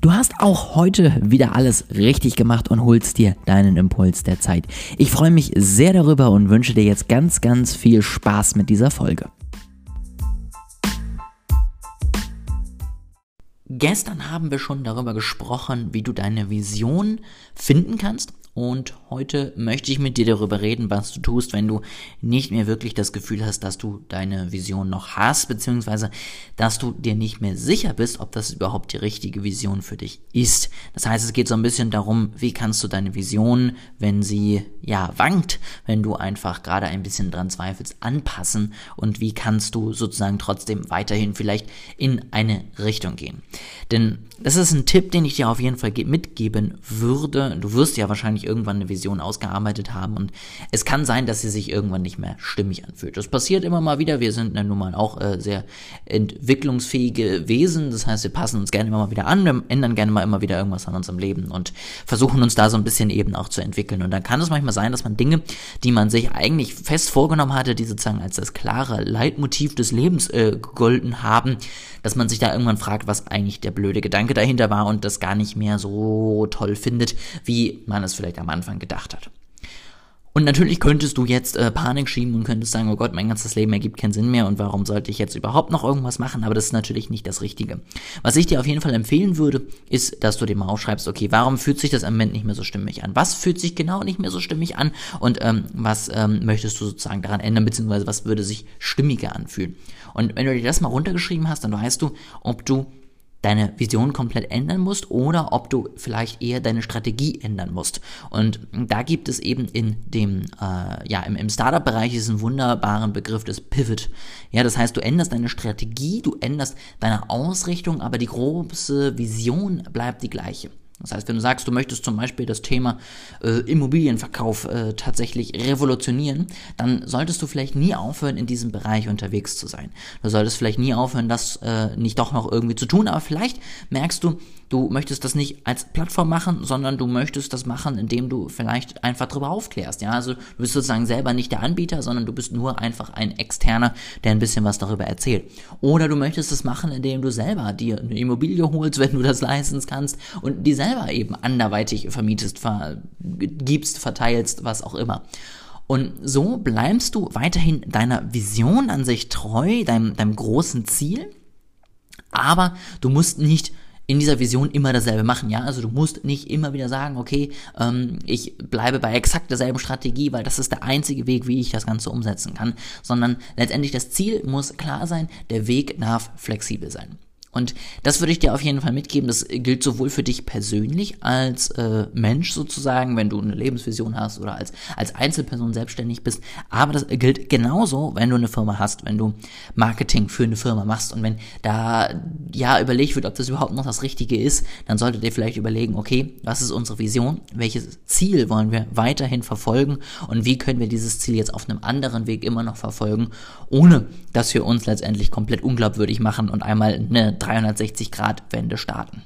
Du hast auch heute wieder alles richtig gemacht und holst dir deinen Impuls der Zeit. Ich freue mich sehr darüber und wünsche dir jetzt ganz, ganz viel Spaß mit dieser Folge. Gestern haben wir schon darüber gesprochen, wie du deine Vision finden kannst und heute möchte ich mit dir darüber reden, was du tust, wenn du nicht mehr wirklich das Gefühl hast, dass du deine Vision noch hast, beziehungsweise dass du dir nicht mehr sicher bist, ob das überhaupt die richtige Vision für dich ist. Das heißt, es geht so ein bisschen darum, wie kannst du deine Vision, wenn sie ja wankt, wenn du einfach gerade ein bisschen dran zweifelst, anpassen und wie kannst du sozusagen trotzdem weiterhin vielleicht in eine Richtung gehen. Denn das ist ein Tipp, den ich dir auf jeden Fall mitgeben würde. Du wirst ja wahrscheinlich irgendwann eine Vision ausgearbeitet haben und es kann sein, dass sie sich irgendwann nicht mehr stimmig anfühlt. Das passiert immer mal wieder. Wir sind nun mal auch äh, sehr entwicklungsfähige Wesen. Das heißt, wir passen uns gerne immer mal wieder an, wir ändern gerne mal immer wieder irgendwas an unserem Leben und versuchen uns da so ein bisschen eben auch zu entwickeln. Und dann kann es manchmal sein, dass man Dinge, die man sich eigentlich fest vorgenommen hatte, die sozusagen als das klare Leitmotiv des Lebens äh, gegolten haben, dass man sich da irgendwann fragt, was eigentlich der blöde Gedanke dahinter war und das gar nicht mehr so toll findet, wie man es vielleicht am Anfang gedacht hat. Und natürlich könntest du jetzt äh, Panik schieben und könntest sagen, oh Gott, mein ganzes Leben ergibt keinen Sinn mehr und warum sollte ich jetzt überhaupt noch irgendwas machen? Aber das ist natürlich nicht das Richtige. Was ich dir auf jeden Fall empfehlen würde, ist, dass du dir mal aufschreibst, okay, warum fühlt sich das im Moment nicht mehr so stimmig an? Was fühlt sich genau nicht mehr so stimmig an? Und ähm, was ähm, möchtest du sozusagen daran ändern, beziehungsweise was würde sich stimmiger anfühlen? Und wenn du dir das mal runtergeschrieben hast, dann weißt du, ob du deine Vision komplett ändern musst oder ob du vielleicht eher deine Strategie ändern musst. Und da gibt es eben in dem, äh, ja, im, im Startup-Bereich ein wunderbaren Begriff des Pivot. Ja, das heißt, du änderst deine Strategie, du änderst deine Ausrichtung, aber die große Vision bleibt die gleiche. Das heißt, wenn du sagst, du möchtest zum Beispiel das Thema äh, Immobilienverkauf äh, tatsächlich revolutionieren, dann solltest du vielleicht nie aufhören, in diesem Bereich unterwegs zu sein. Du solltest vielleicht nie aufhören, das äh, nicht doch noch irgendwie zu tun, aber vielleicht merkst du, Du möchtest das nicht als Plattform machen, sondern du möchtest das machen, indem du vielleicht einfach darüber aufklärst. Ja, also du bist sozusagen selber nicht der Anbieter, sondern du bist nur einfach ein Externer, der ein bisschen was darüber erzählt. Oder du möchtest es machen, indem du selber dir eine Immobilie holst, wenn du das leisten kannst und die selber eben anderweitig vermietest, ver gibst, verteilst, was auch immer. Und so bleibst du weiterhin deiner Vision an sich treu, deinem, deinem großen Ziel, aber du musst nicht in dieser Vision immer dasselbe machen, ja. Also du musst nicht immer wieder sagen, okay, ähm, ich bleibe bei exakt derselben Strategie, weil das ist der einzige Weg, wie ich das Ganze umsetzen kann, sondern letztendlich das Ziel muss klar sein, der Weg darf flexibel sein. Und das würde ich dir auf jeden Fall mitgeben. Das gilt sowohl für dich persönlich als äh, Mensch sozusagen, wenn du eine Lebensvision hast oder als, als Einzelperson selbstständig bist. Aber das gilt genauso, wenn du eine Firma hast, wenn du Marketing für eine Firma machst und wenn da ja überlegt wird, ob das überhaupt noch das Richtige ist, dann solltet ihr vielleicht überlegen, okay, was ist unsere Vision? Welches Ziel wollen wir weiterhin verfolgen? Und wie können wir dieses Ziel jetzt auf einem anderen Weg immer noch verfolgen, ohne dass wir uns letztendlich komplett unglaubwürdig machen und einmal eine 360-Grad-Wende starten.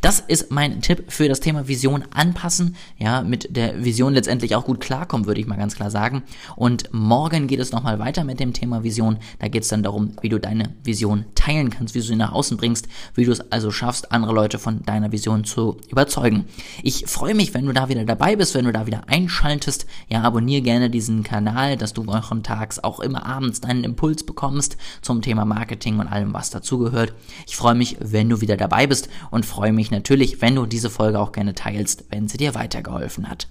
Das ist mein Tipp für das Thema Vision anpassen. Ja, mit der Vision letztendlich auch gut klarkommen, würde ich mal ganz klar sagen. Und morgen geht es nochmal weiter mit dem Thema Vision. Da geht es dann darum, wie du deine Vision teilen kannst, wie du sie nach außen bringst, wie du es also schaffst, andere Leute von deiner Vision zu überzeugen. Ich freue mich, wenn du da wieder dabei bist, wenn du da wieder einschaltest. Ja, abonniere gerne diesen Kanal, dass du wochentags auch immer abends deinen Impuls bekommst zum Thema Marketing und allem, was dazugehört. Ich freue mich, wenn du wieder dabei bist und freue freue mich natürlich, wenn du diese Folge auch gerne teilst, wenn sie dir weitergeholfen hat.